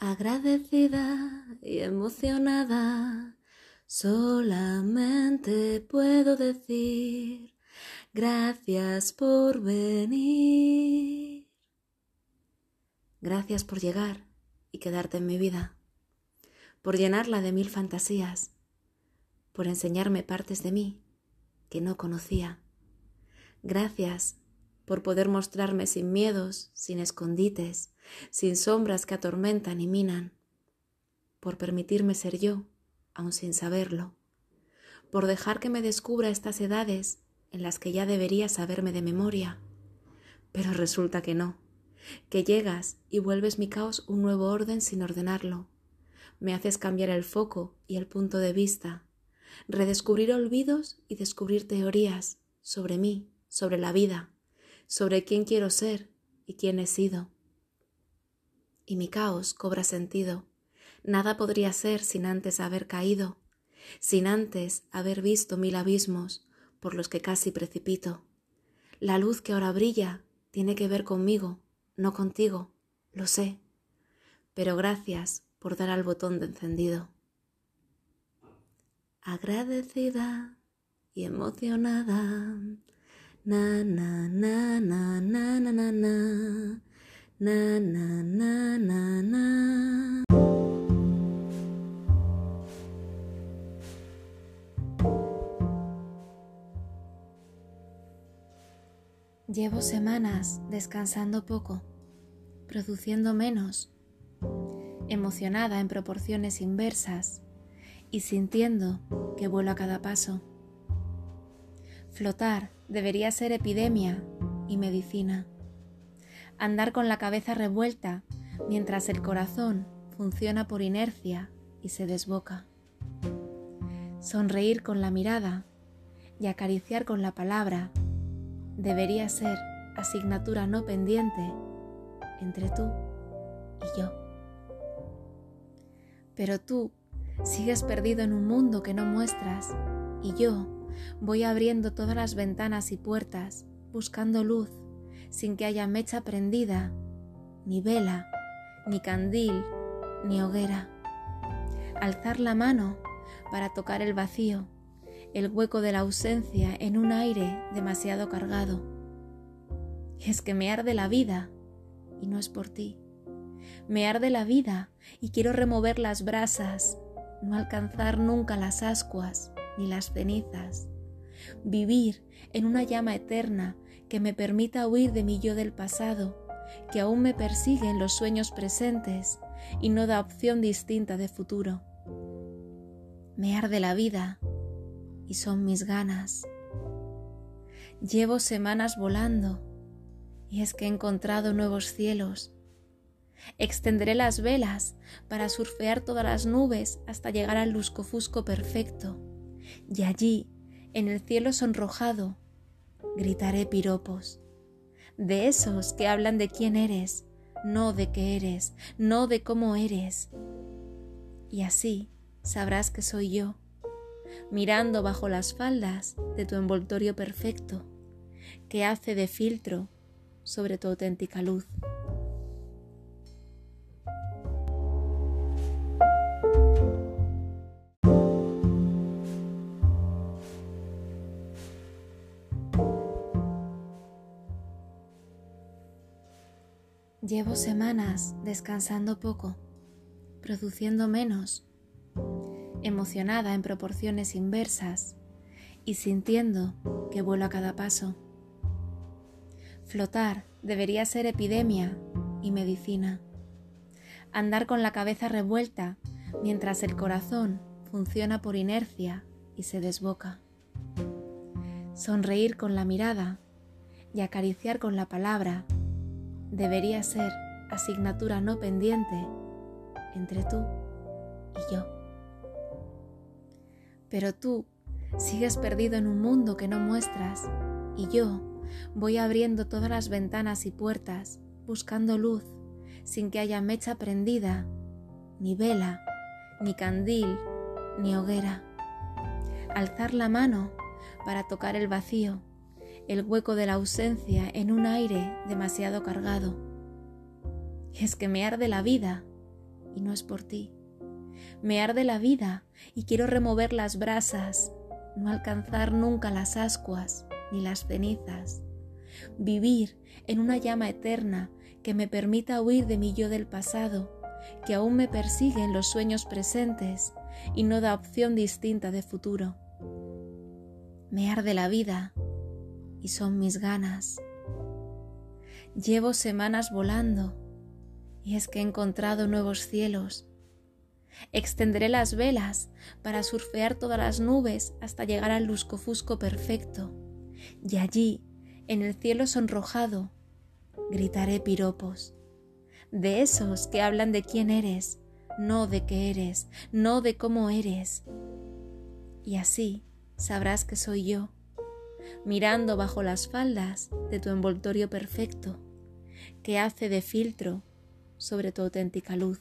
Agradecida y emocionada, solamente puedo decir gracias por venir. Gracias por llegar y quedarte en mi vida, por llenarla de mil fantasías, por enseñarme partes de mí que no conocía. Gracias por poder mostrarme sin miedos, sin escondites, sin sombras que atormentan y minan, por permitirme ser yo, aun sin saberlo, por dejar que me descubra estas edades en las que ya debería saberme de memoria, pero resulta que no, que llegas y vuelves mi caos un nuevo orden sin ordenarlo, me haces cambiar el foco y el punto de vista, redescubrir olvidos y descubrir teorías sobre mí, sobre la vida, sobre quién quiero ser y quién he sido. Y mi caos cobra sentido. Nada podría ser sin antes haber caído, sin antes haber visto mil abismos por los que casi precipito. La luz que ahora brilla tiene que ver conmigo, no contigo, lo sé. Pero gracias por dar al botón de encendido. Agradecida y emocionada Na na na na na na na na na na na na na Llevo semanas descansando poco, produciendo menos, emocionada en proporciones inversas y sintiendo que vuelo a cada paso. Flotar debería ser epidemia y medicina. Andar con la cabeza revuelta mientras el corazón funciona por inercia y se desboca. Sonreír con la mirada y acariciar con la palabra debería ser asignatura no pendiente entre tú y yo. Pero tú sigues perdido en un mundo que no muestras y yo Voy abriendo todas las ventanas y puertas, buscando luz, sin que haya mecha prendida, ni vela, ni candil, ni hoguera. Alzar la mano para tocar el vacío, el hueco de la ausencia en un aire demasiado cargado. Es que me arde la vida y no es por ti. Me arde la vida y quiero remover las brasas, no alcanzar nunca las ascuas ni las cenizas. Vivir en una llama eterna que me permita huir de mi yo del pasado, que aún me persigue en los sueños presentes y no da opción distinta de futuro. Me arde la vida y son mis ganas. Llevo semanas volando y es que he encontrado nuevos cielos. Extenderé las velas para surfear todas las nubes hasta llegar al luscofusco perfecto y allí, en el cielo sonrojado, gritaré piropos, de esos que hablan de quién eres, no de qué eres, no de cómo eres. Y así sabrás que soy yo, mirando bajo las faldas de tu envoltorio perfecto, que hace de filtro sobre tu auténtica luz. Llevo semanas descansando poco, produciendo menos, emocionada en proporciones inversas y sintiendo que vuelo a cada paso. Flotar debería ser epidemia y medicina. Andar con la cabeza revuelta mientras el corazón funciona por inercia y se desboca. Sonreír con la mirada y acariciar con la palabra debería ser asignatura no pendiente entre tú y yo. Pero tú sigues perdido en un mundo que no muestras y yo voy abriendo todas las ventanas y puertas buscando luz sin que haya mecha prendida, ni vela, ni candil, ni hoguera. Alzar la mano para tocar el vacío el hueco de la ausencia en un aire demasiado cargado. Es que me arde la vida y no es por ti. Me arde la vida y quiero remover las brasas, no alcanzar nunca las ascuas ni las cenizas. Vivir en una llama eterna que me permita huir de mi yo del pasado, que aún me persigue en los sueños presentes y no da opción distinta de futuro. Me arde la vida y son mis ganas. Llevo semanas volando y es que he encontrado nuevos cielos. Extenderé las velas para surfear todas las nubes hasta llegar al luscofusco perfecto. Y allí, en el cielo sonrojado, gritaré piropos. De esos que hablan de quién eres, no de qué eres, no de cómo eres. Y así sabrás que soy yo, mirando bajo las faldas de tu envoltorio perfecto, que hace de filtro sobre tu auténtica luz.